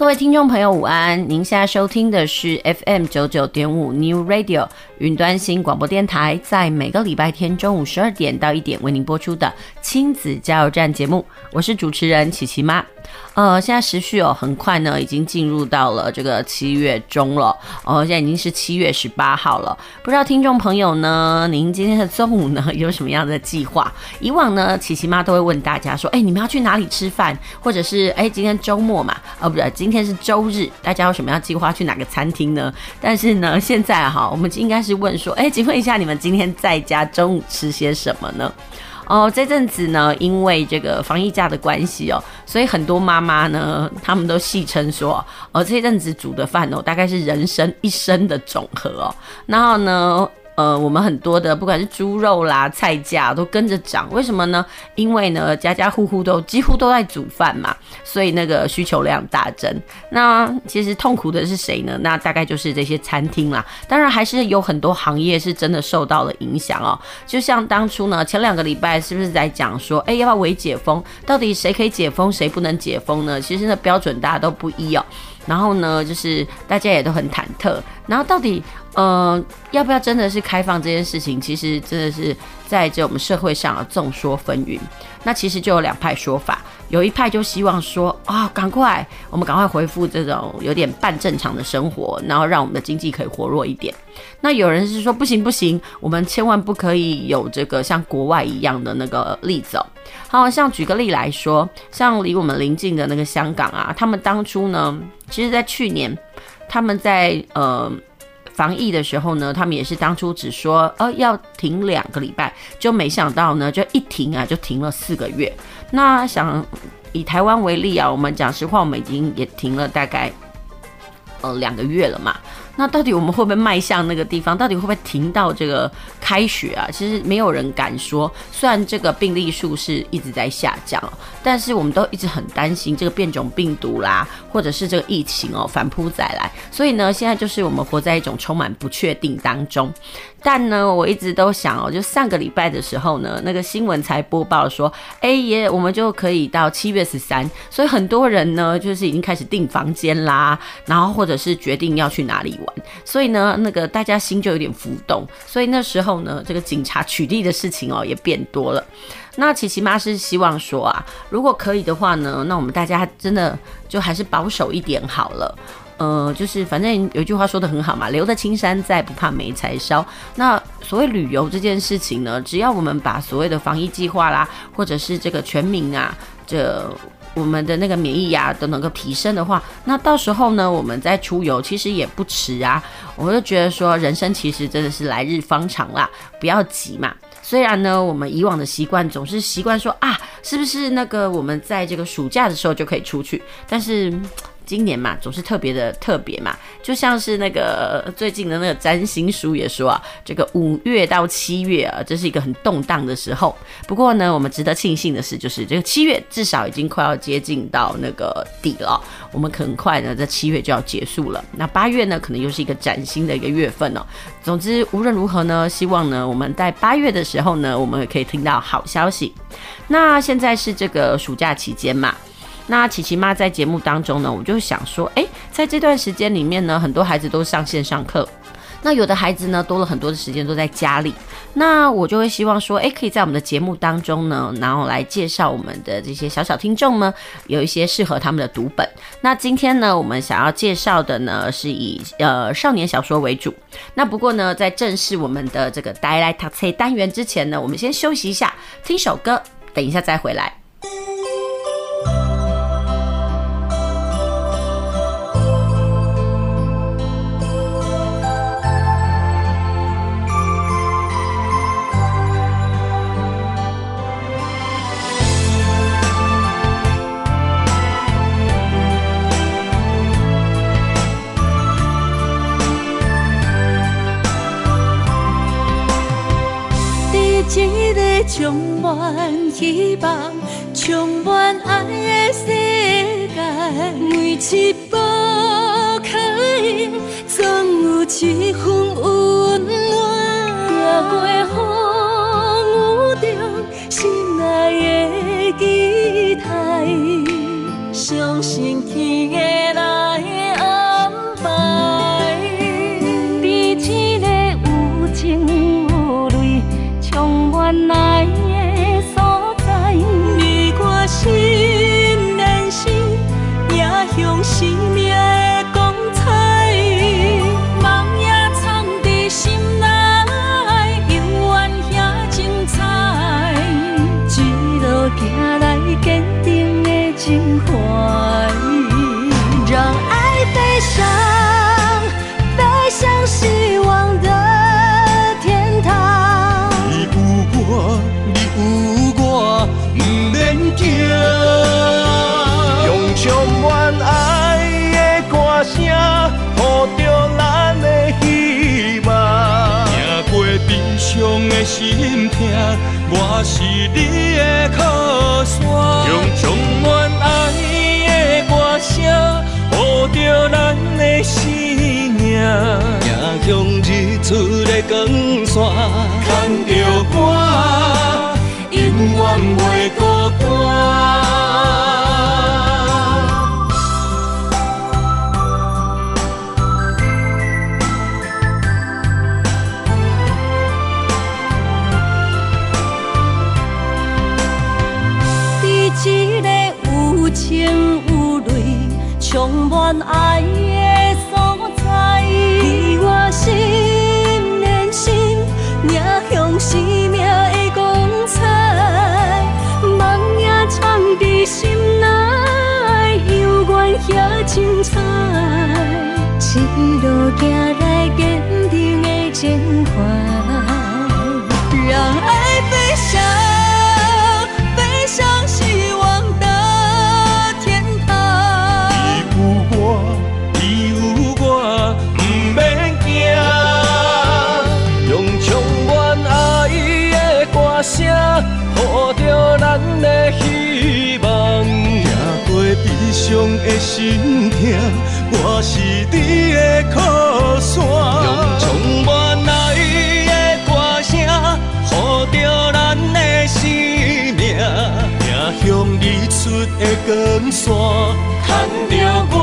各位听众朋友，午安！您现在收听的是 FM 九九点五 New Radio 云端新广播电台，在每个礼拜天中午十二点到一点为您播出的亲子加油站节目，我是主持人琪琪妈。呃，现在时序哦，很快呢，已经进入到了这个七月中了。哦，现在已经是七月十八号了。不知道听众朋友呢，您今天的中午呢，有什么样的计划？以往呢，琪琪妈都会问大家说，哎，你们要去哪里吃饭？或者是哎，今天周末嘛，哦，不对，今天是周日，大家有什么样计划去哪个餐厅呢？但是呢，现在哈，我们应该是问说，哎，请问一下，你们今天在家中午吃些什么呢？哦，这阵子呢，因为这个防疫假的关系哦，所以很多妈妈呢，他们都戏称说，哦，这阵子煮的饭哦，大概是人生一生的总和哦，然后呢。呃，我们很多的不管是猪肉啦、菜价都跟着涨，为什么呢？因为呢，家家户户都几乎都在煮饭嘛，所以那个需求量大增。那其实痛苦的是谁呢？那大概就是这些餐厅啦。当然，还是有很多行业是真的受到了影响哦。就像当初呢，前两个礼拜是不是在讲说，哎，要不要微解封？到底谁可以解封，谁不能解封呢？其实那标准大家都不一哦。然后呢，就是大家也都很忐忑。然后到底，呃，要不要真的是开放这件事情？其实真的是在这我们社会上啊，众说纷纭。那其实就有两派说法。有一派就希望说啊，赶快，我们赶快恢复这种有点半正常的生活，然后让我们的经济可以活络一点。那有人是说不行不行，我们千万不可以有这个像国外一样的那个例子哦。好，像举个例来说，像离我们邻近的那个香港啊，他们当初呢，其实在去年，他们在呃防疫的时候呢，他们也是当初只说呃要停两个礼拜，就没想到呢，就一停啊，就停了四个月。那想以台湾为例啊，我们讲实话，我们已经也停了大概呃两个月了嘛。那到底我们会不会迈向那个地方？到底会不会停到这个开学啊？其实没有人敢说。虽然这个病例数是一直在下降，但是我们都一直很担心这个变种病毒啦，或者是这个疫情哦反扑再来。所以呢，现在就是我们活在一种充满不确定当中。但呢，我一直都想哦，就上个礼拜的时候呢，那个新闻才播报说，哎耶，我们就可以到七月十三。所以很多人呢，就是已经开始订房间啦，然后或者是决定要去哪里玩。所以呢，那个大家心就有点浮动。所以那时候呢，这个警察取缔的事情哦也变多了。那琪琪妈是希望说啊，如果可以的话呢，那我们大家真的就还是保守一点好了。呃，就是反正有一句话说得很好嘛，留得青山在，不怕没柴烧。那所谓旅游这件事情呢，只要我们把所谓的防疫计划啦，或者是这个全民啊，这。我们的那个免疫呀都能够提升的话，那到时候呢，我们再出游其实也不迟啊。我就觉得说，人生其实真的是来日方长啦，不要急嘛。虽然呢，我们以往的习惯总是习惯说啊，是不是那个我们在这个暑假的时候就可以出去，但是。今年嘛，总是特别的特别嘛，就像是那个最近的那个占星书也说啊，这个五月到七月啊，这是一个很动荡的时候。不过呢，我们值得庆幸的是，就是这个七月至少已经快要接近到那个底了，我们很快呢，在七月就要结束了。那八月呢，可能又是一个崭新的一个月份哦。总之，无论如何呢，希望呢，我们在八月的时候呢，我们也可以听到好消息。那现在是这个暑假期间嘛。那琪琪妈在节目当中呢，我就想说，哎、在这段时间里面呢，很多孩子都上线上课，那有的孩子呢，多了很多的时间都在家里。那我就会希望说，哎，可以在我们的节目当中呢，然后来介绍我们的这些小小听众们，有一些适合他们的读本。那今天呢，我们想要介绍的呢，是以呃少年小说为主。那不过呢，在正式我们的这个带来读册单元之前呢，我们先休息一下，听首歌，等一下再回来。出的光线，带来坚定的情怀，让爱飞翔，飞向希望的天堂。有我，有我，毋免惊。用充满爱的歌声，给着咱的希望，走过悲伤的心痛，我是你的靠。山，用充满爱的歌声，护着咱的生命，迎向日出的光线，牵着我，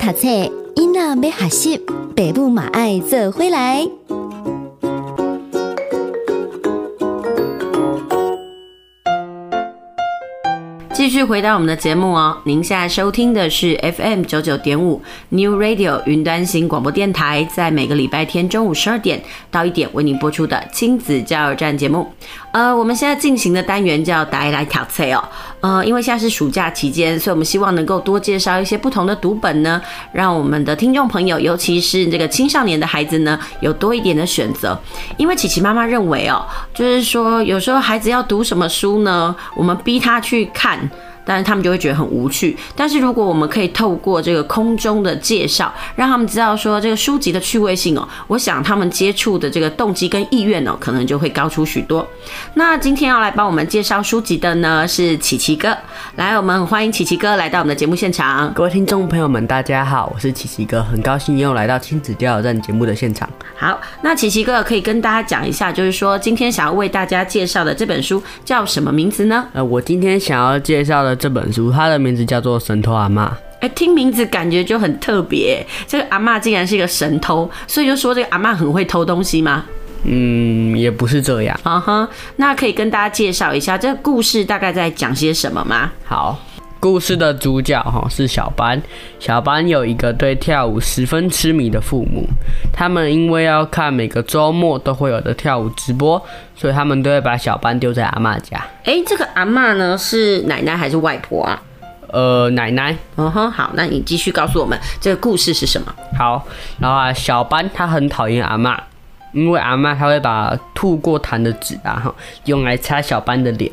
读册，囡仔要学习，爸母嘛爱做回来。继续回到我们的节目哦，您现在收听的是 FM 九九点五 New Radio 云端型广播电台，在每个礼拜天中午十二点到一点为您播出的亲子加油站节目。呃，我们现在进行的单元叫“大家来挑册”哦。呃，因为现在是暑假期间，所以我们希望能够多介绍一些不同的读本呢，让我们的听众朋友，尤其是这个青少年的孩子呢，有多一点的选择。因为琪琪妈妈认为哦，就是说有时候孩子要读什么书呢，我们逼他去看。但是他们就会觉得很无趣。但是如果我们可以透过这个空中的介绍，让他们知道说这个书籍的趣味性哦，我想他们接触的这个动机跟意愿哦，可能就会高出许多。那今天要来帮我们介绍书籍的呢是琪琪哥，来，我们欢迎琪琪哥来到我们的节目现场。各位听众朋友们，大家好，我是琪琪哥，很高兴又来到亲子加油站节目的现场。好，那琪琪哥可以跟大家讲一下，就是说今天想要为大家介绍的这本书叫什么名字呢？呃，我今天想要介绍的。这本书，它的名字叫做《神偷阿妈》。哎，听名字感觉就很特别。这个阿妈竟然是一个神偷，所以就说这个阿妈很会偷东西吗？嗯，也不是这样。啊哈，那可以跟大家介绍一下这个故事大概在讲些什么吗？好，故事的主角哈是小班。小班有一个对跳舞十分痴迷的父母，他们因为要看每个周末都会有的跳舞直播，所以他们都会把小班丢在阿嬷家。哎、欸，这个阿嬷呢是奶奶还是外婆啊？呃，奶奶。嗯哼，好，那你继续告诉我们这个故事是什么？好，然后啊，小班他很讨厌阿嬷，因为阿嬷他会把吐过痰的纸啊哈用来擦小班的脸。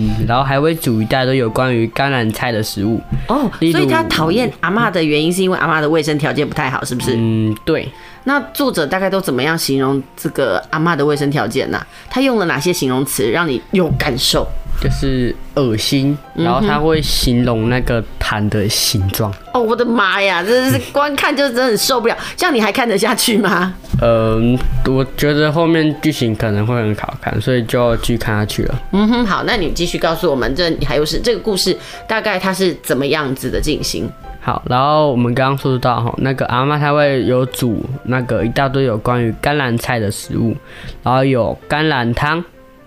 嗯，然后还会煮一大堆有关于甘蓝菜的食物哦，所以他讨厌阿嬷的原因是因为阿嬷的卫生条件不太好，是不是？嗯，对。那作者大概都怎么样形容这个阿嬷的卫生条件呢、啊？他用了哪些形容词让你有感受？就是恶心，然后他会形容那个痰的形状、嗯。哦，我的妈呀，这是光看就真的很受不了。这样你还看得下去吗？嗯，我觉得后面剧情可能会很好看，所以就要继续看下去了。嗯哼，好，那你继续告诉我们，这还有是这个故事大概它是怎么样子的进行？好，然后我们刚刚说到哈，那个阿嬷她会有煮那个一大堆有关于甘蓝菜的食物，然后有甘蓝汤、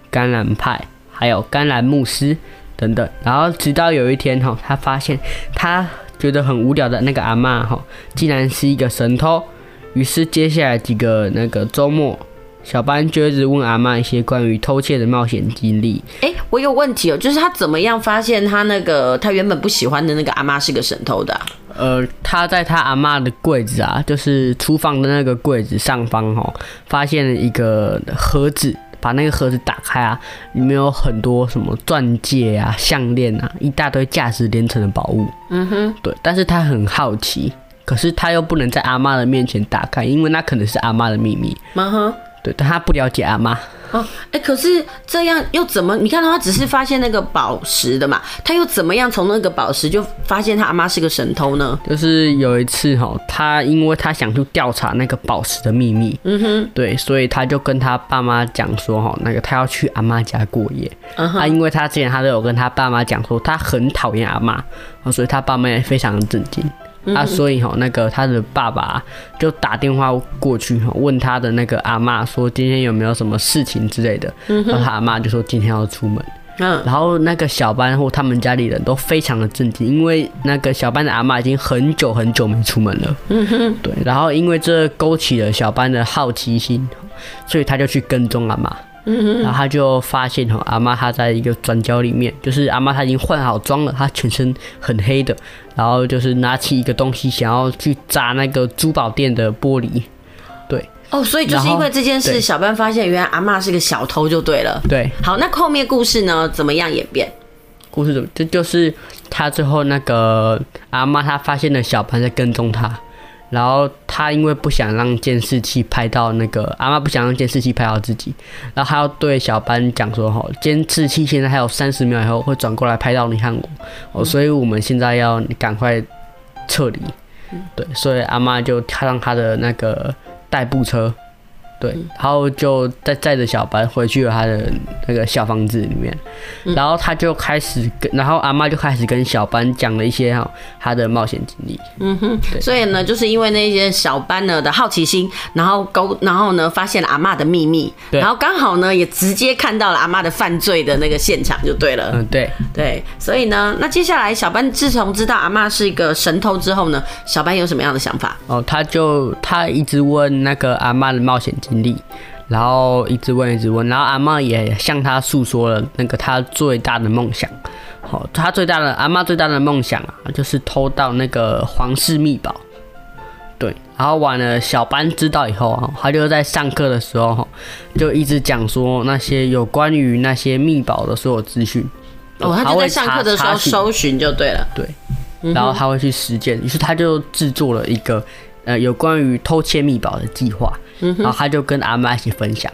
甘蓝派。还有甘蓝慕斯等等，然后直到有一天哈，他发现他觉得很无聊的那个阿嬷哈，竟然是一个神偷。于是接下来几个那个周末，小班就一直问阿妈一些关于偷窃的冒险经历。哎，我有问题哦，就是他怎么样发现他那个他原本不喜欢的那个阿妈是个神偷的啊？呃，他在他阿妈的柜子啊，就是厨房的那个柜子上方哦，发现了一个盒子。把那个盒子打开啊，里面有很多什么钻戒啊、项链啊，一大堆价值连城的宝物。嗯哼，对。但是他很好奇，可是他又不能在阿妈的面前打开，因为那可能是阿妈的秘密。嗯哼，对，但他不了解阿妈。哦，哎，可是这样又怎么？你看他只是发现那个宝石的嘛，他又怎么样从那个宝石就发现他阿妈是个神偷呢？就是有一次哈，他因为他想去调查那个宝石的秘密，嗯哼，对，所以他就跟他爸妈讲说哈，那个他要去阿妈家过夜。嗯哼，啊，因为他之前他都有跟他爸妈讲说他很讨厌阿妈，所以他爸妈也非常的震惊。啊，所以哈，那个他的爸爸就打电话过去哈，问他的那个阿嬷说今天有没有什么事情之类的。然后他阿妈就说今天要出门。嗯，然后那个小班或他们家里人都非常的震惊，因为那个小班的阿嬷已经很久很久没出门了。嗯哼，对，然后因为这勾起了小班的好奇心，所以他就去跟踪阿嬷。嗯，然后他就发现哈，阿妈她在一个转角里面，就是阿妈她已经换好妆了，她全身很黑的，然后就是拿起一个东西想要去砸那个珠宝店的玻璃，对。哦，所以就是因为这件事，小班发现原来阿妈是个小偷就对了。对。好，那后面故事呢，怎么样演变？故事怎么这就是他最后那个阿妈她发现了小班在跟踪他。然后他因为不想让监视器拍到那个阿妈，不想让监视器拍到自己，然后他要对小班讲说：“哈，监视器现在还有三十秒以后会转过来拍到你和我，哦，所以我们现在要赶快撤离。”对，所以阿妈就跳上他的那个代步车，对，然后就带载着小班回去了他的那个小房子里面，然后他就开始跟，然后阿妈就开始跟小班讲了一些哈他的冒险经历。嗯哼，所以呢，就是因为那些小班呢的好奇心，然后勾，然后呢发现了阿妈的秘密，然后刚好呢也直接看到了阿妈的犯罪的那个现场，就对了。嗯，对对，所以呢，那接下来小班自从知道阿妈是一个神偷之后呢，小班有什么样的想法？哦，他就他一直问那个阿妈的冒险经。力，然后一直问，一直问，然后阿妈也向他诉说了那个他最大的梦想。好，他最大的阿妈最大的梦想啊，就是偷到那个皇室秘宝。对，然后完了，小班知道以后啊，他就在上课的时候就一直讲说那些有关于那些秘宝的所有资讯。哦，他就在上课的时候搜寻就对了。对，然后他会去实践，于是他就制作了一个呃有关于偷窃密宝的计划。然后他就跟阿妈一起分享，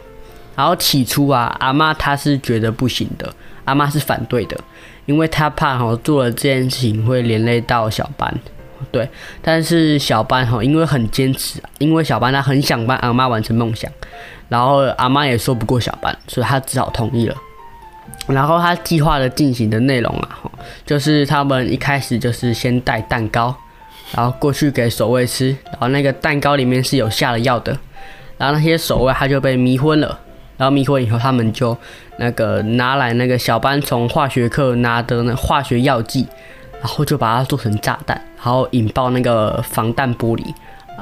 然后起初啊，阿妈她是觉得不行的，阿妈是反对的，因为她怕哈做了这件事情会连累到小班，对。但是小班哈因为很坚持，因为小班他很想帮阿妈完成梦想，然后阿妈也说不过小班，所以他只好同意了。然后他计划的进行的内容啊，就是他们一开始就是先带蛋糕，然后过去给守卫吃，然后那个蛋糕里面是有下了药的。然后那些守卫他就被迷昏了，然后迷昏以后，他们就那个拿来那个小班从化学课拿的那化学药剂，然后就把它做成炸弹，然后引爆那个防弹玻璃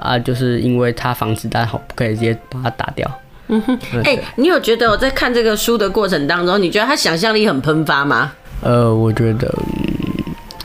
啊，就是因为它防子弹好，不可以直接把它打掉。嗯哼，哎、欸，你有觉得我在看这个书的过程当中，你觉得他想象力很喷发吗？呃，我觉得。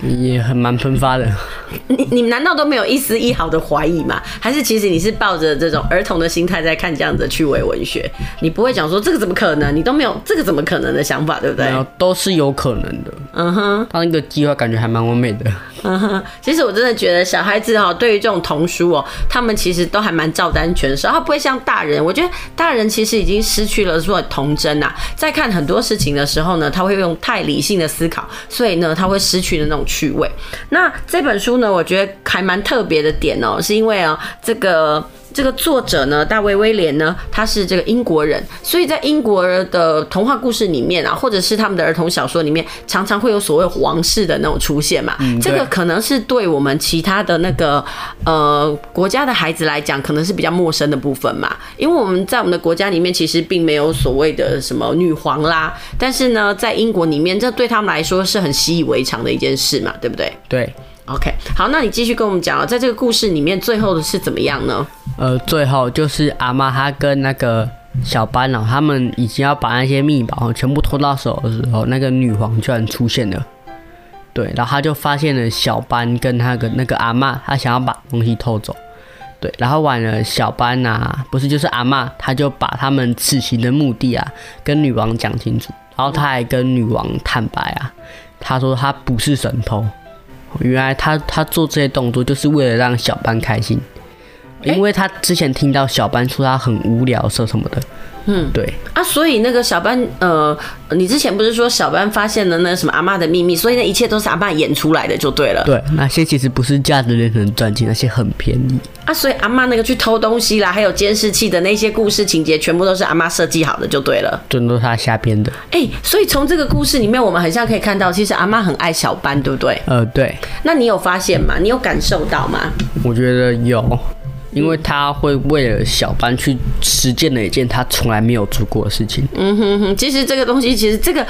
也很蛮喷发的。你你难道都没有一丝一毫的怀疑吗？还是其实你是抱着这种儿童的心态在看这样子的趣味文学？你不会讲说这个怎么可能？你都没有这个怎么可能的想法，对不对？没有，都是有可能的。嗯哼，他那个计划感觉还蛮完美的。嗯哼，其实我真的觉得小孩子哈，对于这种童书哦，他们其实都还蛮照单全收，他不会像大人。我觉得大人其实已经失去了说童真呐，在看很多事情的时候呢，他会用太理性的思考，所以呢，他会失去了那种趣味。那这本书呢，我觉得还蛮特别的点哦，是因为啊，这个。这个作者呢，大卫威廉呢，他是这个英国人，所以在英国的童话故事里面啊，或者是他们的儿童小说里面，常常会有所谓皇室的那种出现嘛。嗯，这个可能是对我们其他的那个呃国家的孩子来讲，可能是比较陌生的部分嘛。因为我们在我们的国家里面，其实并没有所谓的什么女皇啦，但是呢，在英国里面，这对他们来说是很习以为常的一件事嘛，对不对？对。OK，好，那你继续跟我们讲啊，在这个故事里面，最后的是怎么样呢？呃，最后就是阿妈她跟那个小班哦，他们已经要把那些密宝全部偷到手的时候，那个女皇居然出现了。对，然后他就发现了小班跟那个那个阿妈，他想要把东西偷走。对，然后完了，小班呐、啊，不是就是阿妈，他就把他们此行的目的啊，跟女王讲清楚，然后他还跟女王坦白啊，他说他不是神偷。原来他他做这些动作就是为了让小班开心，因为他之前听到小班说他很无聊说什么的，嗯，对啊，所以那个小班呃，你之前不是说小班发现了那什么阿妈的秘密，所以那一切都是阿妈演出来的就对了。对，那些其实不是价值连城赚钱，那些很便宜啊，所以阿妈那个去偷东西啦，还有监视器的那些故事情节，全部都是阿妈设计好的就对了，全都是他瞎编的。哎、欸，所以从这个故事里面，我们很像可以看到，其实阿妈很爱小班，对不对？呃，对。那你有发现吗？你有感受到吗？我觉得有。因为他会为了小班去实践了一件他从来没有做过的事情。嗯哼哼，其实这个东西，其实这个，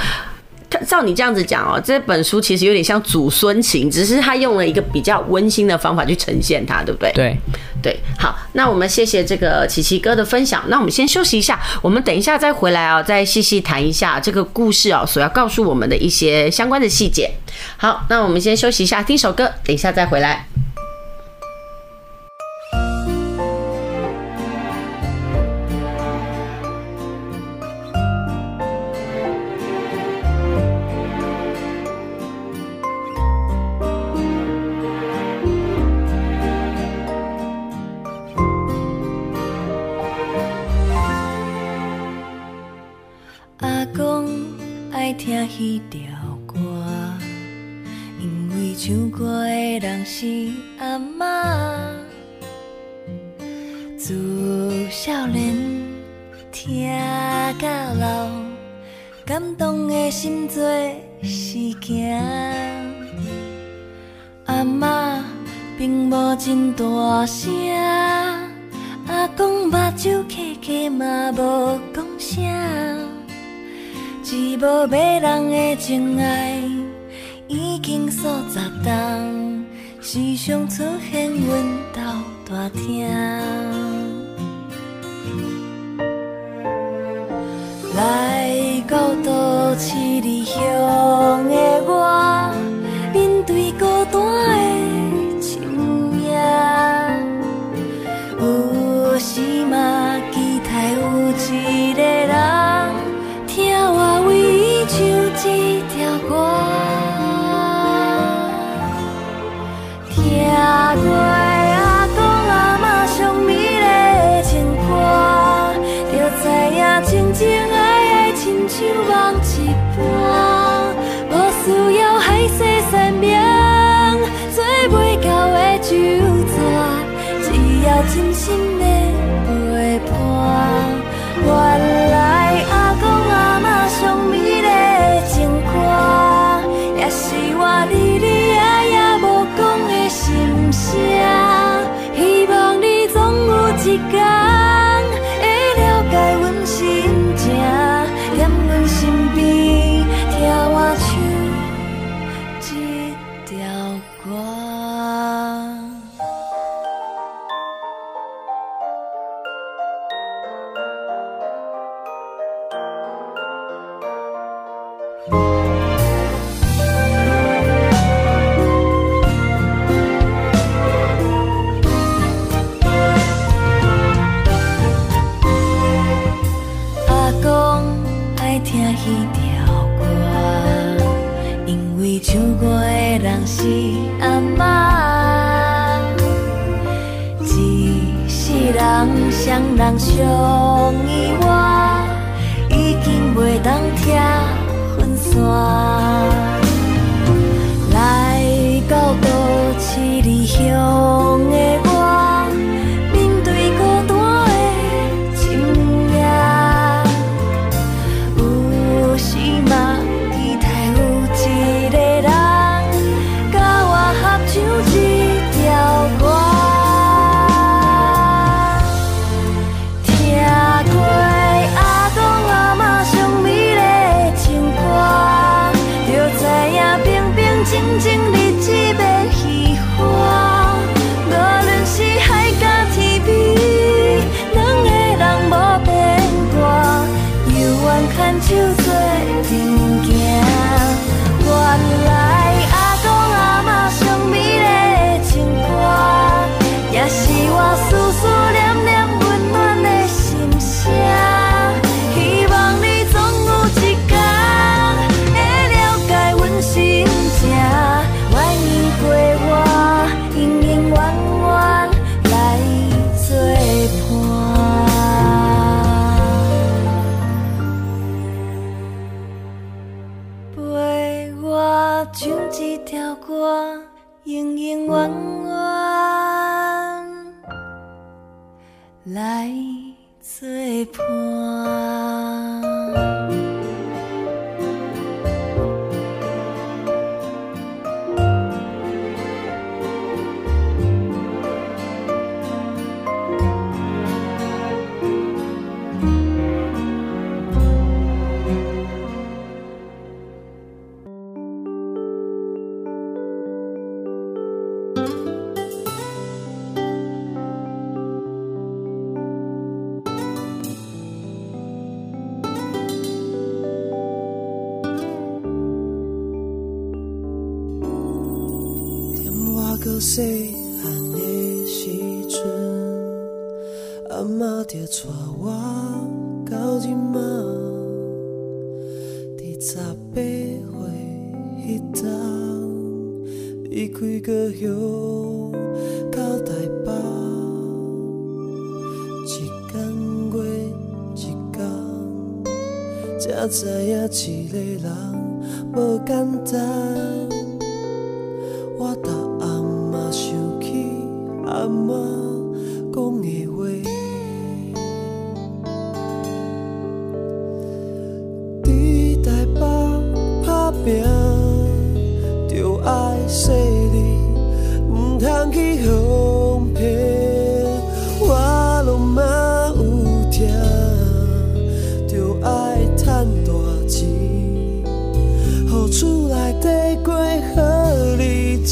照你这样子讲哦，这本书其实有点像祖孙情，只是他用了一个比较温馨的方法去呈现它，对不对？对对。好，那我们谢谢这个琪琪哥的分享。那我们先休息一下，我们等一下再回来啊，再细细谈一下这个故事啊所要告诉我们的一些相关的细节。好，那我们先休息一下，听首歌，等一下再回来。自少年听到老，感动的心做事情。阿嬷并无真大声，阿公目睭磕磕嘛无讲声，一无买人的情爱已经数十冬，时常出现阮兜大厅。你乡的阿公爱听彼条歌，因为唱歌的人是阿嬷，一世人谁人双依偎，已经袂当听。像一条歌永永远远来作伴。玫瑰和你一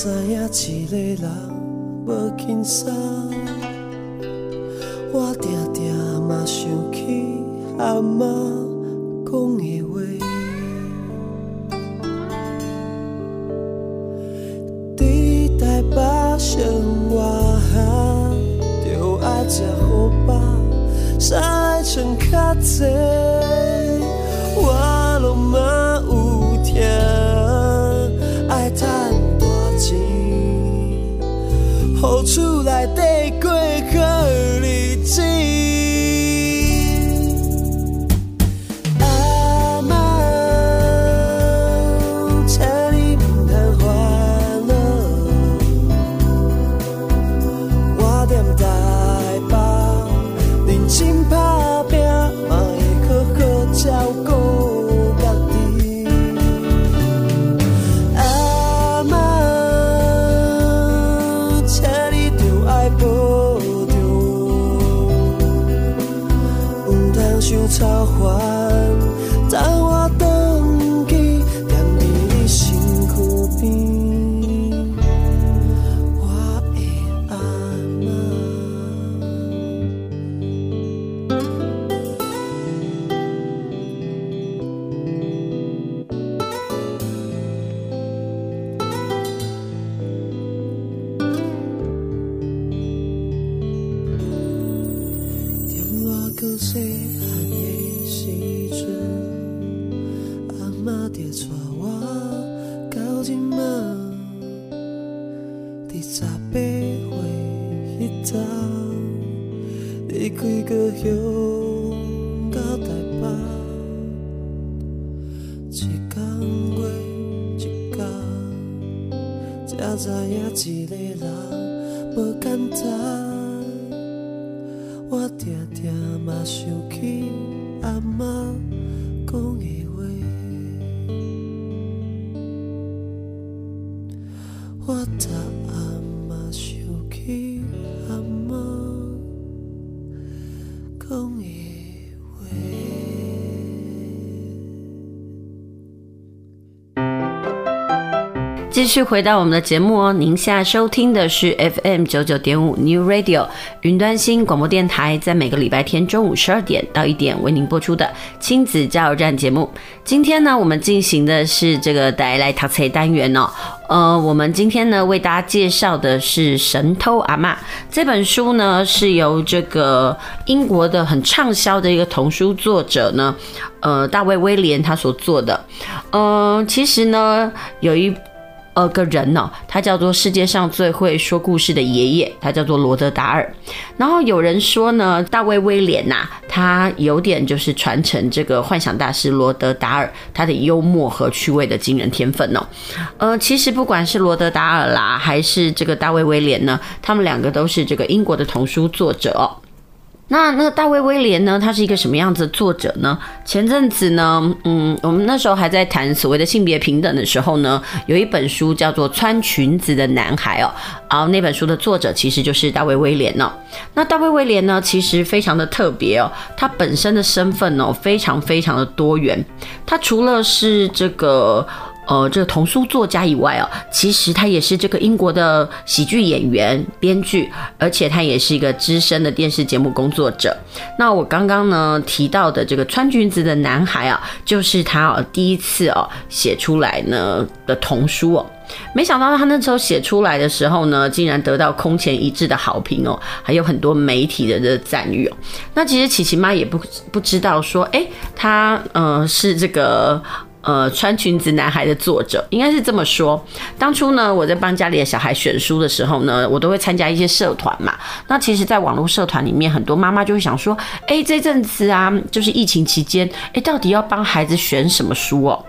知影一个人无轻松，继续回到我们的节目哦，您现在收听的是 FM 九九点五 New Radio 云端新广播电台，在每个礼拜天中午十二点到一点为您播出的亲子加油站节目。今天呢，我们进行的是这个带来读册单元哦。呃，我们今天呢为大家介绍的是《神偷阿嬷》这本书呢，是由这个英国的很畅销的一个童书作者呢，呃，大卫威廉他所做的。呃，其实呢，有一。呃，个人呢、他叫做世界上最会说故事的爷爷，他叫做罗德达尔。然后有人说呢，大卫威廉呐、他有点就是传承这个幻想大师罗德达尔他的幽默和趣味的惊人天分哦。呃，其实不管是罗德达尔啦，还是这个大卫威廉呢，他们两个都是这个英国的童书作者哦。那那个大卫威廉呢？他是一个什么样子的作者呢？前阵子呢，嗯，我们那时候还在谈所谓的性别平等的时候呢，有一本书叫做《穿裙子的男孩》哦，然后那本书的作者其实就是大卫威廉哦。那大卫威廉呢，其实非常的特别哦，他本身的身份哦，非常非常的多元。他除了是这个。呃，这个童书作家以外哦，其实他也是这个英国的喜剧演员、编剧，而且他也是一个资深的电视节目工作者。那我刚刚呢提到的这个穿裙子的男孩啊，就是他哦第一次哦写出来呢的童书哦。没想到他那时候写出来的时候呢，竟然得到空前一致的好评哦，还有很多媒体的这赞誉哦。那其实琪琪妈也不不知道说，哎，他呃是这个。呃，穿裙子男孩的作者应该是这么说。当初呢，我在帮家里的小孩选书的时候呢，我都会参加一些社团嘛。那其实，在网络社团里面，很多妈妈就会想说：“哎，这阵子啊，就是疫情期间，哎，到底要帮孩子选什么书哦？”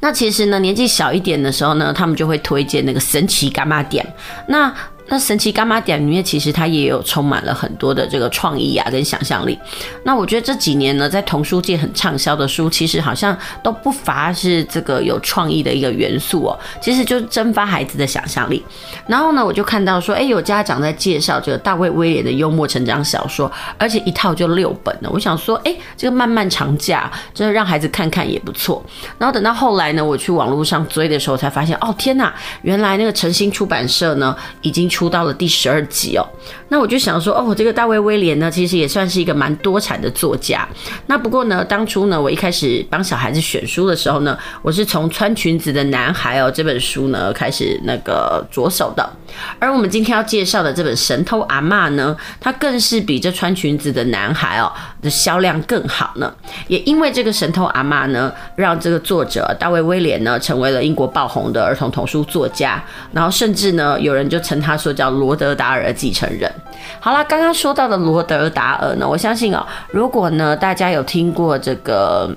那其实呢，年纪小一点的时候呢，他们就会推荐那个神奇柑仔店。那那神奇柑仔店里面其实它也有充满了很多的这个创意啊跟想象力。那我觉得这几年呢，在童书界很畅销的书，其实好像都不乏是这个有创意的一个元素哦。其实就是蒸发孩子的想象力。然后呢，我就看到说，哎，有家长在介绍这个大卫威廉的幽默成长小说，而且一套就六本了。我想说，哎，这个漫漫长假，真的让孩子看看也不错。然后等到后来呢，我去网络上追的时候，才发现，哦天哪，原来那个诚心出版社呢已经。出到了第十二集哦，那我就想说，哦，这个大卫威廉呢，其实也算是一个蛮多产的作家。那不过呢，当初呢，我一开始帮小孩子选书的时候呢，我是从《穿裙子的男孩》哦这本书呢开始那个着手的。而我们今天要介绍的这本《神偷阿嬷》呢，它更是比这《穿裙子的男孩》哦的销量更好呢。也因为这个《神偷阿嬷》呢，让这个作者大卫威廉呢成为了英国爆红的儿童童书作家。然后甚至呢，有人就称他说叫罗德达尔继承人。好啦，刚刚说到的罗德达尔呢，我相信哦，如果呢大家有听过这个。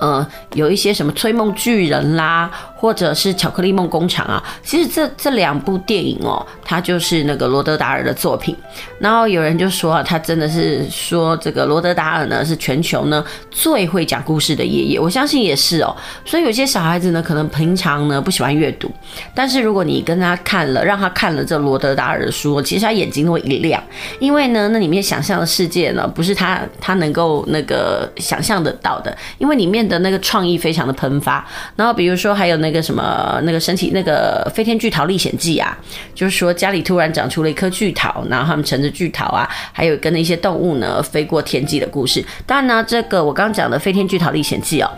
嗯，有一些什么催梦巨人啦，或者是巧克力梦工厂啊，其实这这两部电影哦，它就是那个罗德达尔的作品。然后有人就说啊，他真的是说这个罗德达尔呢是全球呢最会讲故事的爷爷。我相信也是哦。所以有些小孩子呢，可能平常呢不喜欢阅读，但是如果你跟他看了，让他看了这罗德达尔的书，其实他眼睛都会一亮，因为呢那里面想象的世界呢不是他他能够那个想象得到的，因为里面。的那个创意非常的喷发，然后比如说还有那那个什么那个神奇那个飞天巨桃历险记啊，就是说家里突然长出了一颗巨桃，然后他们乘着巨桃啊，还有跟那些动物呢飞过天际的故事。当然呢，这个我刚刚讲的飞天巨桃历险记哦，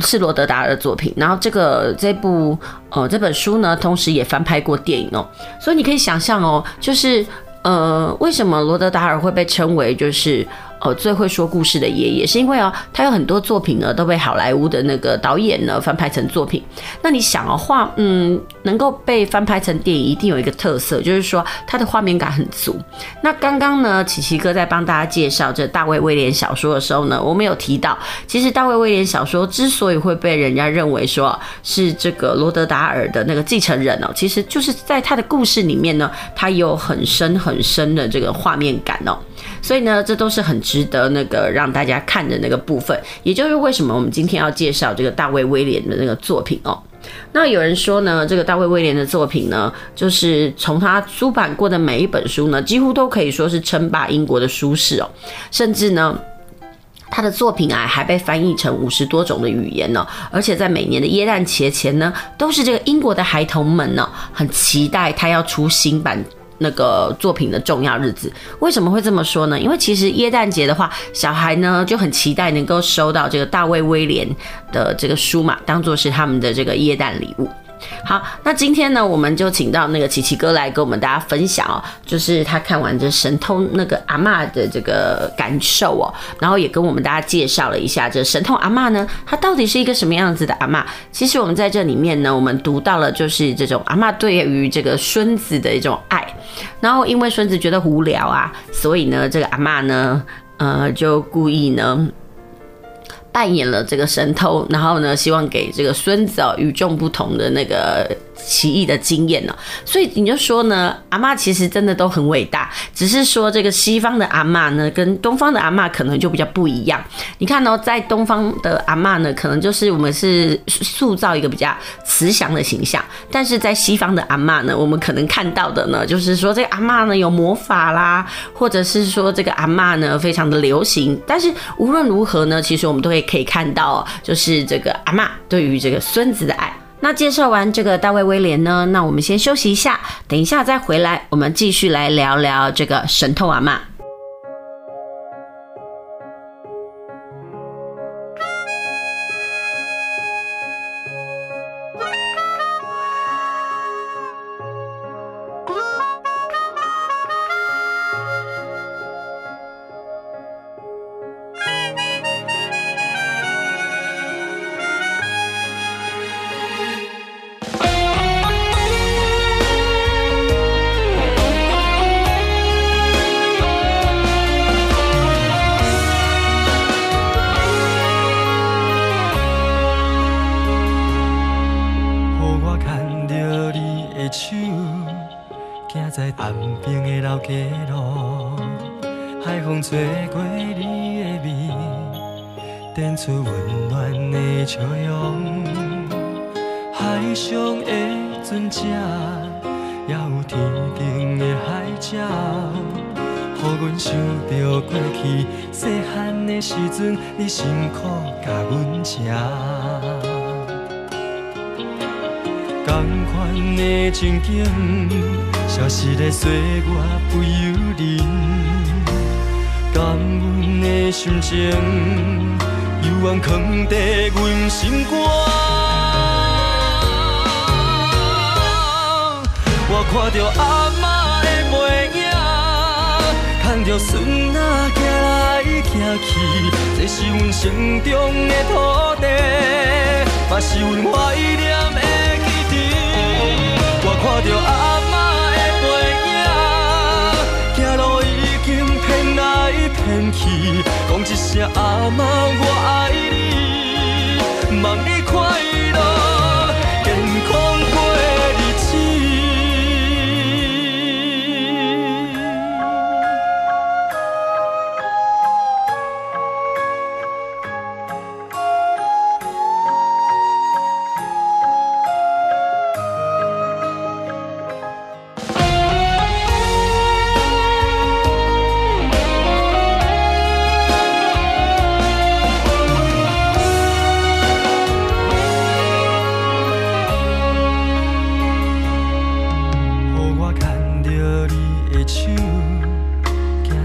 是罗德达尔的作品，然后这个这部呃这本书呢，同时也翻拍过电影哦，所以你可以想象哦，就是呃为什么罗德达尔会被称为就是。哦，最会说故事的爷爷，是因为哦，他有很多作品呢，都被好莱坞的那个导演呢翻拍成作品。那你想哦，画嗯，能够被翻拍成电影，一定有一个特色，就是说它的画面感很足。那刚刚呢，琪琪哥在帮大家介绍这大卫威廉小说的时候呢，我们有提到，其实大卫威廉小说之所以会被人家认为说是这个罗德达尔的那个继承人哦，其实就是在他的故事里面呢，他有很深很深的这个画面感哦。所以呢，这都是很值得那个让大家看的那个部分，也就是为什么我们今天要介绍这个大卫威廉的那个作品哦。那有人说呢，这个大卫威廉的作品呢，就是从他出版过的每一本书呢，几乎都可以说是称霸英国的书市哦，甚至呢，他的作品啊还被翻译成五十多种的语言呢，而且在每年的耶诞节前呢，都是这个英国的孩童们呢，很期待他要出新版。那个作品的重要日子，为什么会这么说呢？因为其实耶诞节的话，小孩呢就很期待能够收到这个大卫威廉的这个书嘛，当做是他们的这个耶诞礼物。好，那今天呢，我们就请到那个琪琪哥来跟我们大家分享哦，就是他看完这神偷那个阿嬷的这个感受哦，然后也跟我们大家介绍了一下这神偷阿嬷呢，他到底是一个什么样子的阿嬷？其实我们在这里面呢，我们读到了就是这种阿嬷对于这个孙子的一种爱，然后因为孙子觉得无聊啊，所以呢，这个阿嬷呢，呃，就故意呢。扮演了这个神偷，然后呢，希望给这个孙子哦与众不同的那个奇异的经验呢。所以你就说呢，阿嬷其实真的都很伟大，只是说这个西方的阿嬷呢，跟东方的阿嬷可能就比较不一样。你看呢，在东方的阿嬷呢，可能就是我们是塑造一个比较慈祥的形象，但是在西方的阿嬷呢，我们可能看到的呢，就是说这个阿嬷呢有魔法啦，或者是说这个阿嬷呢非常的流行。但是无论如何呢，其实我们都会可以看到，就是这个阿嬷对于这个孙子的爱。那介绍完这个大卫威廉呢，那我们先休息一下，等一下再回来，我们继续来聊聊这个神偷阿冰的老街路，海风吹过你的面，点出温暖的笑容。海上的船只，也有天顶的海鸟，互阮想着过去细汉的时阵，你辛苦甲阮吃。同款的情景。消失咧岁月不由人，感恩的心情，犹原藏在阮心肝。我看着阿嬷的背影，牵着孙仔走来走去，这是阮成长的土地，嘛是阮怀念的基地。我看着阿。背影，走路已经偏来偏去，讲一声阿妈，我爱你，望你快。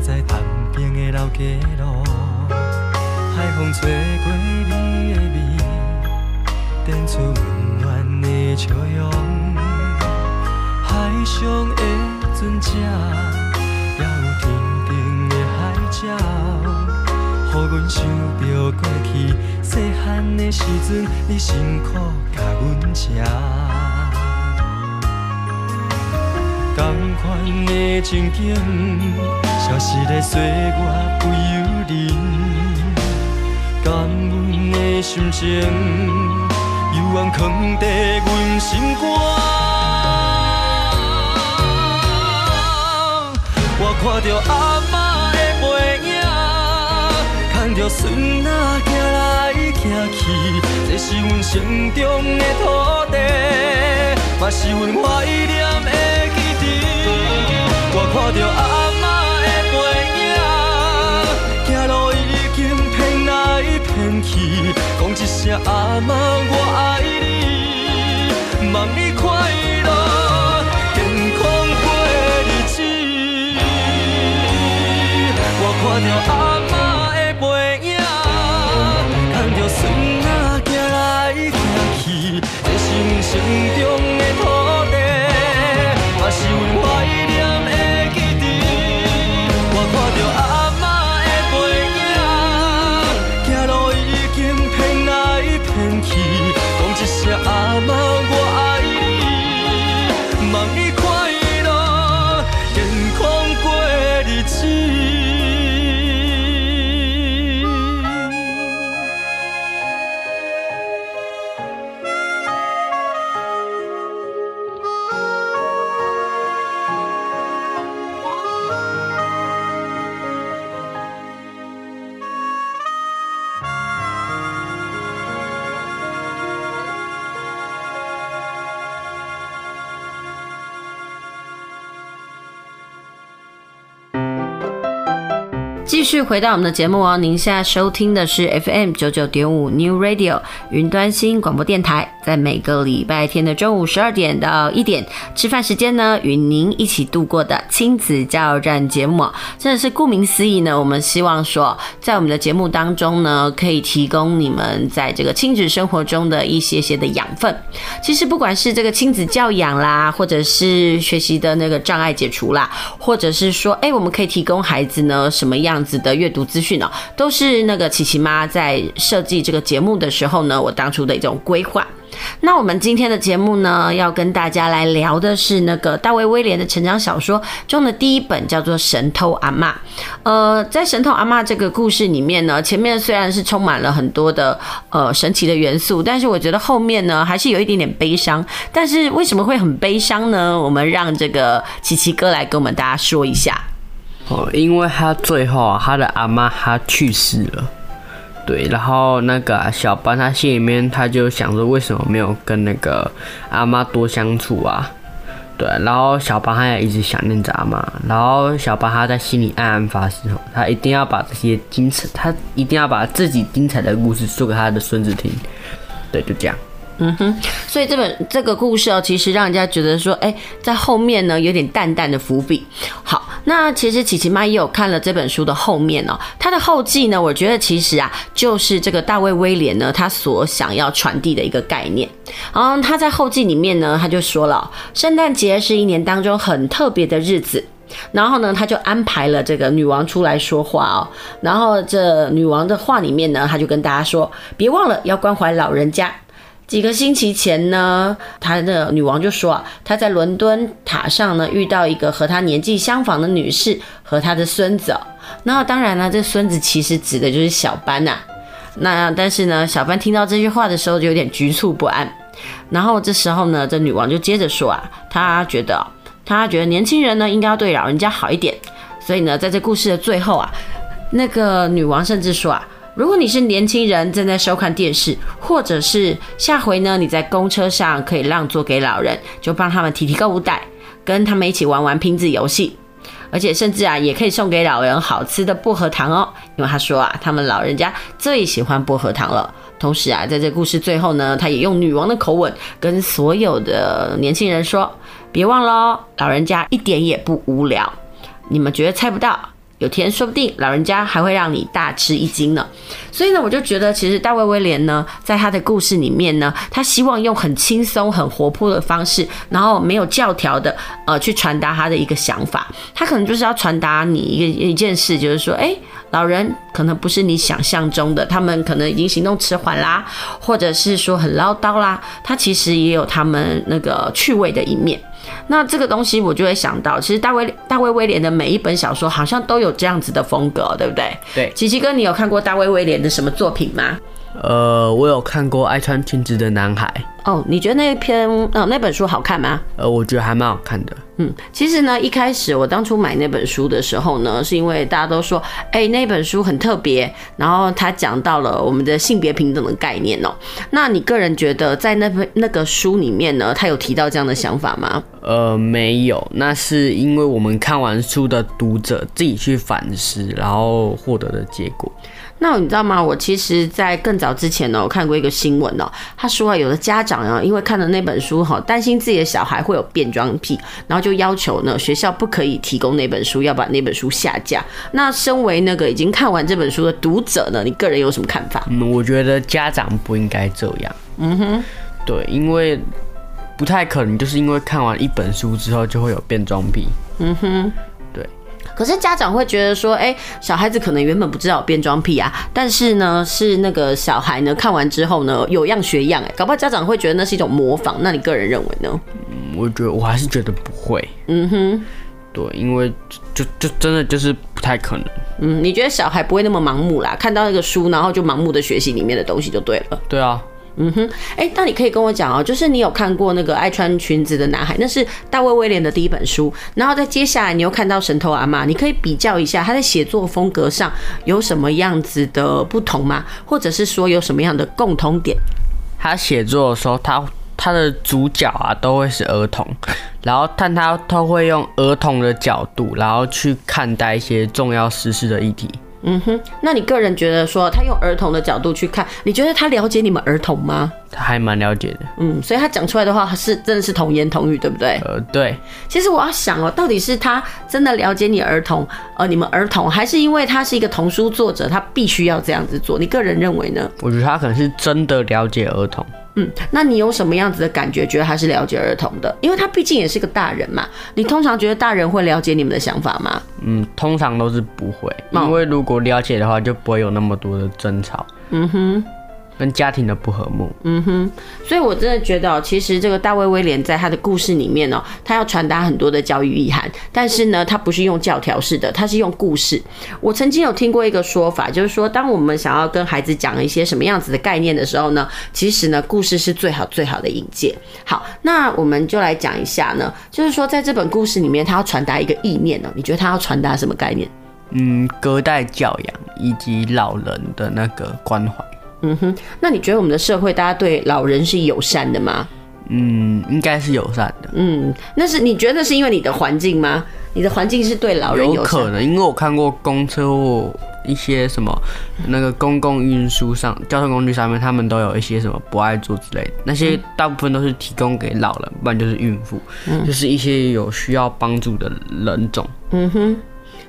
在潭边的老街路，海风吹过你的味，点出温暖的笑容。海上的船只，还有天上的海鸟，予阮想到过去细汉的时阵，你辛苦甲阮吃。款的情景，消失在岁月不由人。感恩的心情，犹原藏在阮心肝。我看着阿嬷的背影，牵着孙仔走来走去，这是阮心中的土地，嘛是阮怀念。看着阿嬷的背影，走路已经偏来偏去。讲一声：“阿嬷，我爱你。”望你快乐，健康过日子。我看着阿嬷的背影，看着孙子走来走去，一生心中。续回到我们的节目哦，您现在收听的是 FM 九九点五 New Radio 云端新广播电台，在每个礼拜天的中午十二点到一点吃饭时间呢，与您一起度过的亲子加油站节目，真的是顾名思义呢，我们希望说，在我们的节目当中呢，可以提供你们在这个亲子生活中的一些些的养分。其实不管是这个亲子教养啦，或者是学习的那个障碍解除啦，或者是说，哎，我们可以提供孩子呢什么样子的阅读资讯哦，都是那个琪琪妈在设计这个节目的时候呢，我当初的一种规划。那我们今天的节目呢，要跟大家来聊的是那个大卫威廉的成长小说中的第一本，叫做《神偷阿嬷》。呃，在《神偷阿嬷》这个故事里面呢，前面虽然是充满了很多的呃神奇的元素，但是我觉得后面呢还是有一点点悲伤。但是为什么会很悲伤呢？我们让这个琪琪哥来跟我们大家说一下。哦，因为他最后啊，他的阿妈他去世了，对，然后那个小班他心里面他就想说，为什么没有跟那个阿妈多相处啊？对，然后小班他也一直想念着阿妈，然后小班他在心里暗暗发誓，他一定要把这些精彩，他一定要把自己精彩的故事说给他的孙子听，对，就这样。嗯哼，所以这本这个故事哦，其实让人家觉得说，哎，在后面呢有点淡淡的伏笔。好，那其实琪琪妈也有看了这本书的后面哦，它的后记呢，我觉得其实啊，就是这个大卫威廉呢，他所想要传递的一个概念。嗯他在后记里面呢，他就说了，圣诞节是一年当中很特别的日子，然后呢，他就安排了这个女王出来说话哦，然后这女王的话里面呢，他就跟大家说，别忘了要关怀老人家。几个星期前呢，他的女王就说啊，她在伦敦塔上呢遇到一个和她年纪相仿的女士和她的孙子。那当然了，这孙子其实指的就是小班呐。那但是呢，小班听到这句话的时候就有点局促不安。然后这时候呢，这女王就接着说啊，她觉得，她觉得年轻人呢应该要对老人家好一点。所以呢，在这故事的最后啊，那个女王甚至说啊。如果你是年轻人正在收看电视，或者是下回呢，你在公车上可以让座给老人，就帮他们提提购物袋，跟他们一起玩玩拼字游戏，而且甚至啊，也可以送给老人好吃的薄荷糖哦，因为他说啊，他们老人家最喜欢薄荷糖了。同时啊，在这故事最后呢，他也用女王的口吻跟所有的年轻人说：别忘了哦，老人家一点也不无聊，你们绝对猜不到。有天说不定老人家还会让你大吃一惊呢，所以呢，我就觉得其实大卫威廉呢，在他的故事里面呢，他希望用很轻松、很活泼的方式，然后没有教条的呃去传达他的一个想法。他可能就是要传达你一个一件事，就是说，哎，老人可能不是你想象中的，他们可能已经行动迟缓啦，或者是说很唠叨啦，他其实也有他们那个趣味的一面。那这个东西我就会想到，其实大卫大卫威廉的每一本小说好像都有这样子的风格，对不对？对。琪琪哥，你有看过大卫威廉的什么作品吗？呃，我有看过《爱穿裙子的男孩》。哦，你觉得那篇呃那本书好看吗？呃，我觉得还蛮好看的。嗯，其实呢，一开始我当初买那本书的时候呢，是因为大家都说，哎，那本书很特别，然后他讲到了我们的性别平等的概念哦。那你个人觉得，在那本那个书里面呢，他有提到这样的想法吗？呃，没有，那是因为我们看完书的读者自己去反思，然后获得的结果。那你知道吗？我其实，在更早之前呢，我看过一个新闻哦，他说啊，有的家长啊，因为看了那本书哈，担心自己的小孩会有变装癖，然后就要求呢，学校不可以提供那本书，要把那本书下架。那身为那个已经看完这本书的读者呢，你个人有什么看法？嗯，我觉得家长不应该这样。嗯哼，对，因为不太可能，就是因为看完一本书之后就会有变装癖。嗯哼。可是家长会觉得说，哎、欸，小孩子可能原本不知道有变装癖啊，但是呢，是那个小孩呢看完之后呢，有样学样，哎，搞不好家长会觉得那是一种模仿。那你个人认为呢？嗯，我觉得我还是觉得不会。嗯哼，对，因为就就真的就是不太可能。嗯，你觉得小孩不会那么盲目啦？看到那个书，然后就盲目的学习里面的东西就对了。对啊。嗯哼，哎、欸，那你可以跟我讲哦，就是你有看过那个爱穿裙子的男孩，那是大卫威廉的第一本书，然后在接下来你又看到神偷阿妈，你可以比较一下他在写作风格上有什么样子的不同吗？或者是说有什么样的共同点？他写作的时候，他他的主角啊都会是儿童，然后但他都会用儿童的角度，然后去看待一些重要实事的议题。嗯哼，那你个人觉得说他用儿童的角度去看，你觉得他了解你们儿童吗？他还蛮了解的。嗯，所以他讲出来的话是真的是童言童语，对不对？呃，对。其实我要想哦，到底是他真的了解你儿童，呃，你们儿童，还是因为他是一个童书作者，他必须要这样子做？你个人认为呢？我觉得他可能是真的了解儿童。嗯，那你有什么样子的感觉？觉得他是了解儿童的？因为他毕竟也是个大人嘛。你通常觉得大人会了解你们的想法吗？嗯，通常都是不会，因为如果了解的话，就不会有那么多的争吵。嗯哼。跟家庭的不和睦，嗯哼，所以我真的觉得，其实这个大卫威廉在他的故事里面呢，他要传达很多的教育意涵，但是呢，他不是用教条式的，他是用故事。我曾经有听过一个说法，就是说，当我们想要跟孩子讲一些什么样子的概念的时候呢，其实呢，故事是最好最好的引介。好，那我们就来讲一下呢，就是说，在这本故事里面，他要传达一个意念呢，你觉得他要传达什么概念？嗯，隔代教养以及老人的那个关怀。嗯哼，那你觉得我们的社会大家对老人是友善的吗？嗯，应该是友善的。嗯，那是你觉得是因为你的环境吗？你的环境是对老人友善？有可能，因为我看过公车或一些什么那个公共运输上交通工具上面，他们都有一些什么不爱坐之类的，那些大部分都是提供给老人，不然就是孕妇，嗯、就是一些有需要帮助的人种。嗯哼。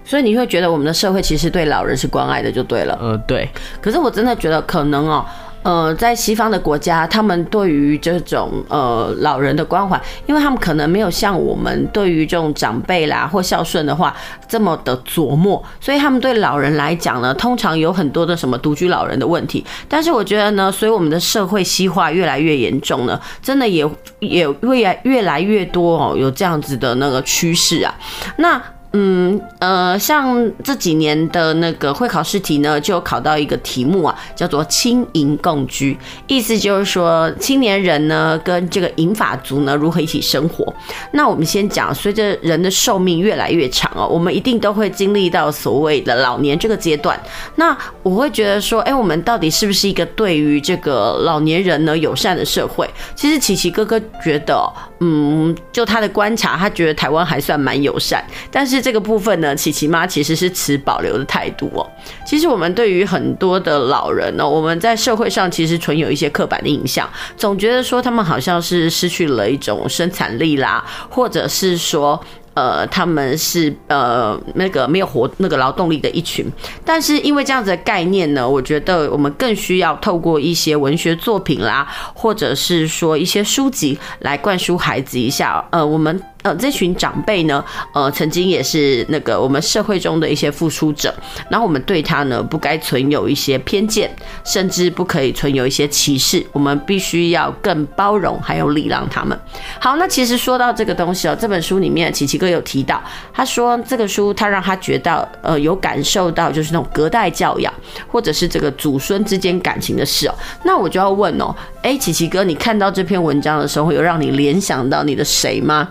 所以你会觉得我们的社会其实对老人是关爱的，就对了。呃，对。可是我真的觉得可能哦，呃，在西方的国家，他们对于这种呃老人的关怀，因为他们可能没有像我们对于这种长辈啦或孝顺的话这么的琢磨，所以他们对老人来讲呢，通常有很多的什么独居老人的问题。但是我觉得呢，随我们的社会西化越来越严重呢，真的也也会越来越多哦，有这样子的那个趋势啊。那。嗯呃，像这几年的那个会考试题呢，就考到一个题目啊，叫做“青银共居”，意思就是说青年人呢跟这个银发族呢如何一起生活。那我们先讲，随着人的寿命越来越长哦，我们一定都会经历到所谓的老年这个阶段。那我会觉得说，哎，我们到底是不是一个对于这个老年人呢友善的社会？其实琪琪哥哥觉得，嗯，就他的观察，他觉得台湾还算蛮友善，但是。这个部分呢，琪琪妈其实是持保留的态度哦。其实我们对于很多的老人呢，我们在社会上其实存有一些刻板的印象，总觉得说他们好像是失去了一种生产力啦，或者是说。呃，他们是呃那个没有活那个劳动力的一群，但是因为这样子的概念呢，我觉得我们更需要透过一些文学作品啦，或者是说一些书籍来灌输孩子一下。呃，我们呃这群长辈呢，呃曾经也是那个我们社会中的一些付出者，然后我们对他呢不该存有一些偏见，甚至不可以存有一些歧视，我们必须要更包容还有礼让他们。好，那其实说到这个东西哦，这本书里面琪琪哥有提到，他说这个书他让他觉得呃有感受到就是那种隔代教养，或者是这个祖孙之间感情的事哦。那我就要问哦，哎，琪琪哥，你看到这篇文章的时候，有让你联想到你的谁吗？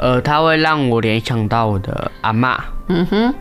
呃，他会让我联想到我的阿嬷。嗯哼，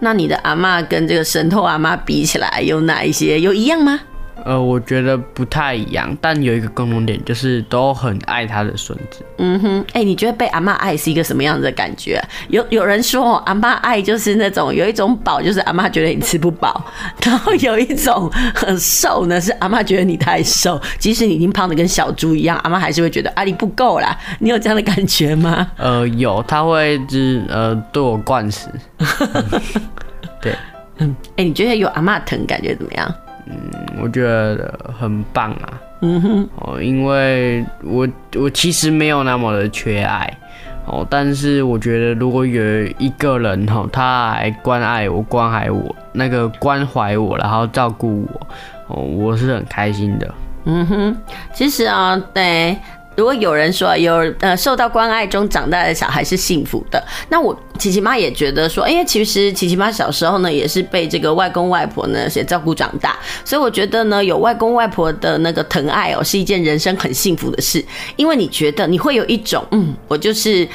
那你的阿嬷跟这个神偷阿嬷比起来，有哪一些有一样吗？呃，我觉得不太一样，但有一个共同点，就是都很爱他的孙子。嗯哼，哎、欸，你觉得被阿妈爱是一个什么样子的感觉？有有人说，阿妈爱就是那种有一种饱，就是阿妈觉得你吃不饱；然后有一种很瘦呢，是阿妈觉得你太瘦，即使你已经胖的跟小猪一样，阿妈还是会觉得啊你不够啦。你有这样的感觉吗？呃，有，他会就是呃对我灌食。对，嗯，哎、欸，你觉得有阿妈疼，感觉怎么样？嗯，我觉得很棒啊。嗯哼，哦，因为我我其实没有那么的缺爱，哦，但是我觉得如果有一个人哈，他还关爱我、关怀我，那个关怀我，然后照顾我，哦，我是很开心的。嗯哼，其实啊，对。如果有人说有呃受到关爱中长大的小孩是幸福的，那我琪琪妈也觉得说，因为其实琪琪妈小时候呢也是被这个外公外婆呢也照顾长大，所以我觉得呢有外公外婆的那个疼爱哦是一件人生很幸福的事，因为你觉得你会有一种嗯我就是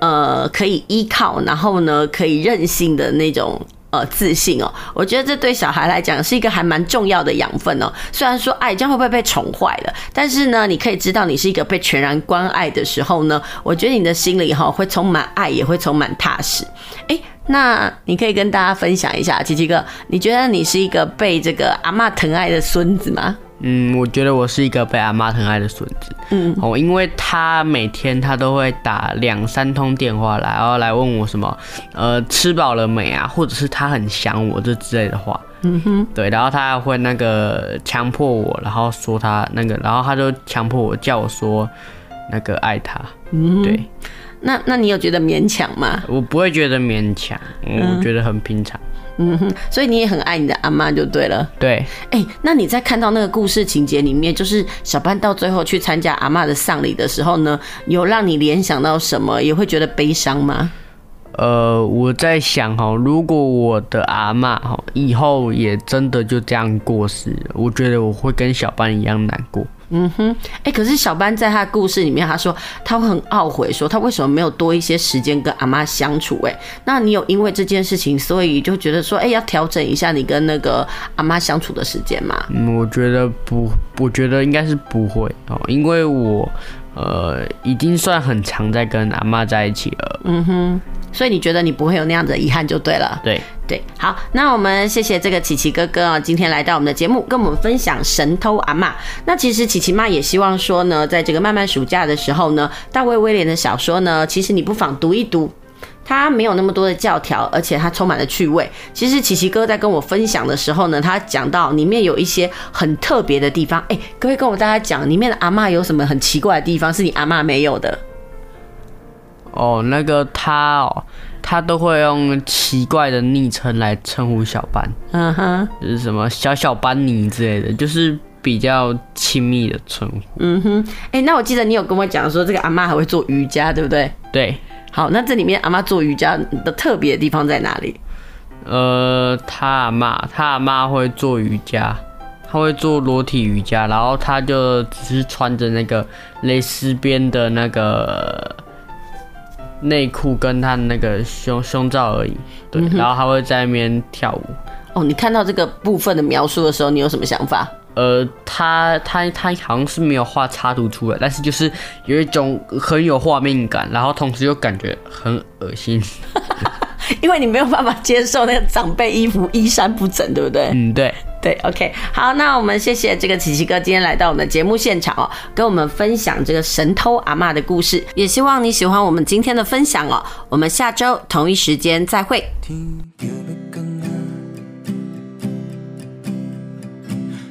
呃可以依靠，然后呢可以任性的那种。呃，自信哦，我觉得这对小孩来讲是一个还蛮重要的养分哦。虽然说爱这样会不会被宠坏了，但是呢，你可以知道你是一个被全然关爱的时候呢，我觉得你的心里哈会充满爱，也会充满踏实。诶，那你可以跟大家分享一下，琪琪哥，你觉得你是一个被这个阿妈疼爱的孙子吗？嗯，我觉得我是一个被阿妈疼爱的孙子。嗯，哦，因为他每天他都会打两三通电话来，然后来问我什么，呃，吃饱了没啊，或者是他很想我这之类的话。嗯哼，对，然后他还会那个强迫我，然后说他那个，然后他就强迫我叫我说那个爱他。嗯，对。那那你有觉得勉强吗？我不会觉得勉强，我觉得很平常。嗯哼，所以你也很爱你的阿妈就对了。对，哎、欸，那你在看到那个故事情节里面，就是小班到最后去参加阿妈的丧礼的时候呢，有让你联想到什么？也会觉得悲伤吗？呃，我在想哈，如果我的阿妈哈以后也真的就这样过世，我觉得我会跟小班一样难过。嗯哼，哎、欸，可是小班在他的故事里面，他说他会很懊悔，说他为什么没有多一些时间跟阿妈相处？哎，那你有因为这件事情，所以就觉得说，哎、欸，要调整一下你跟那个阿妈相处的时间吗？嗯，我觉得不，我觉得应该是不会哦，因为我呃已经算很常在跟阿妈在一起了。嗯哼。所以你觉得你不会有那样的遗憾就对了。对对，好，那我们谢谢这个琪琪哥哥啊，今天来到我们的节目，跟我们分享神偷阿嬷。那其实琪琪妈也希望说呢，在这个漫漫暑假的时候呢，大卫威廉的小说呢，其实你不妨读一读，它没有那么多的教条，而且它充满了趣味。其实琪琪哥在跟我分享的时候呢，他讲到里面有一些很特别的地方，哎，各位跟我大家讲，里面的阿嬷有什么很奇怪的地方，是你阿嬷没有的？哦，那个他哦，他都会用奇怪的昵称来称呼小班，嗯哼，就是什么小小班尼之类的，就是比较亲密的称呼。嗯哼，哎、欸，那我记得你有跟我讲说，这个阿妈还会做瑜伽，对不对？对。好，那这里面阿妈做瑜伽的特别的地方在哪里？呃，他阿妈，他阿妈会做瑜伽，他会做裸体瑜伽，然后他就只是穿着那个蕾丝边的那个。内裤跟他那个胸胸罩而已，对，嗯、然后他会在那边跳舞。哦，你看到这个部分的描述的时候，你有什么想法？呃，他他他好像是没有画插图出来，但是就是有一种很有画面感，然后同时又感觉很恶心。因为你没有办法接受那个长辈衣服衣衫不整，对不对？嗯，对对，OK，好，那我们谢谢这个琪琪哥今天来到我们的节目现场哦，跟我们分享这个神偷阿嬷的故事，也希望你喜欢我们今天的分享哦。我们下周同一时间再会。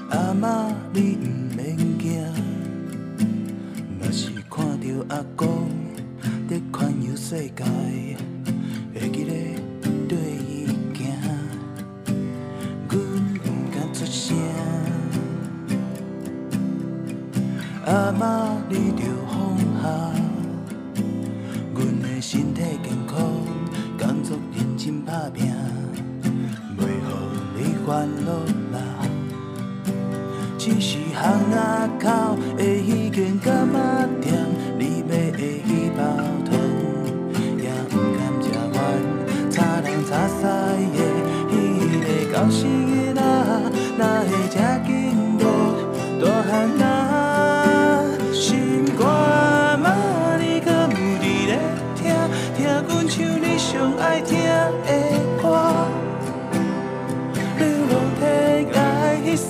阿妈，你阿妈，你着放下，阮的身体健康，工作认真打拼，袂予你烦恼啦。只是巷仔口的迄间柑仔店，你买的迄包糖，也毋甘食完，差人差屎的迄个搞死囡仔，哪会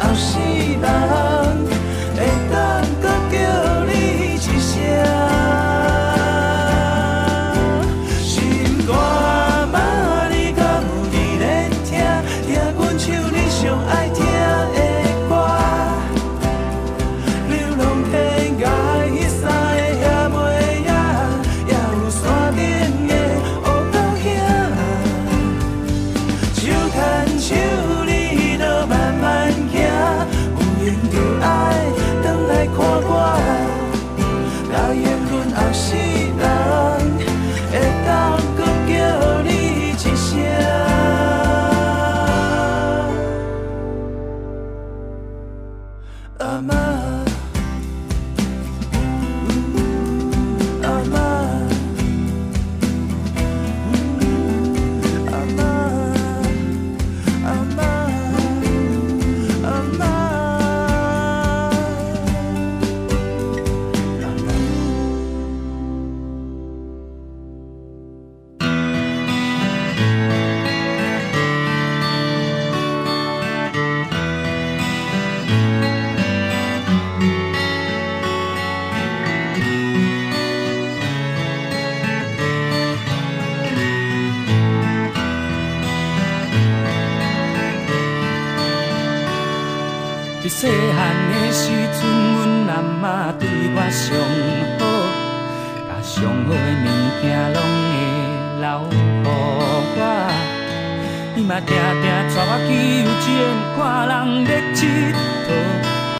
아우 씨,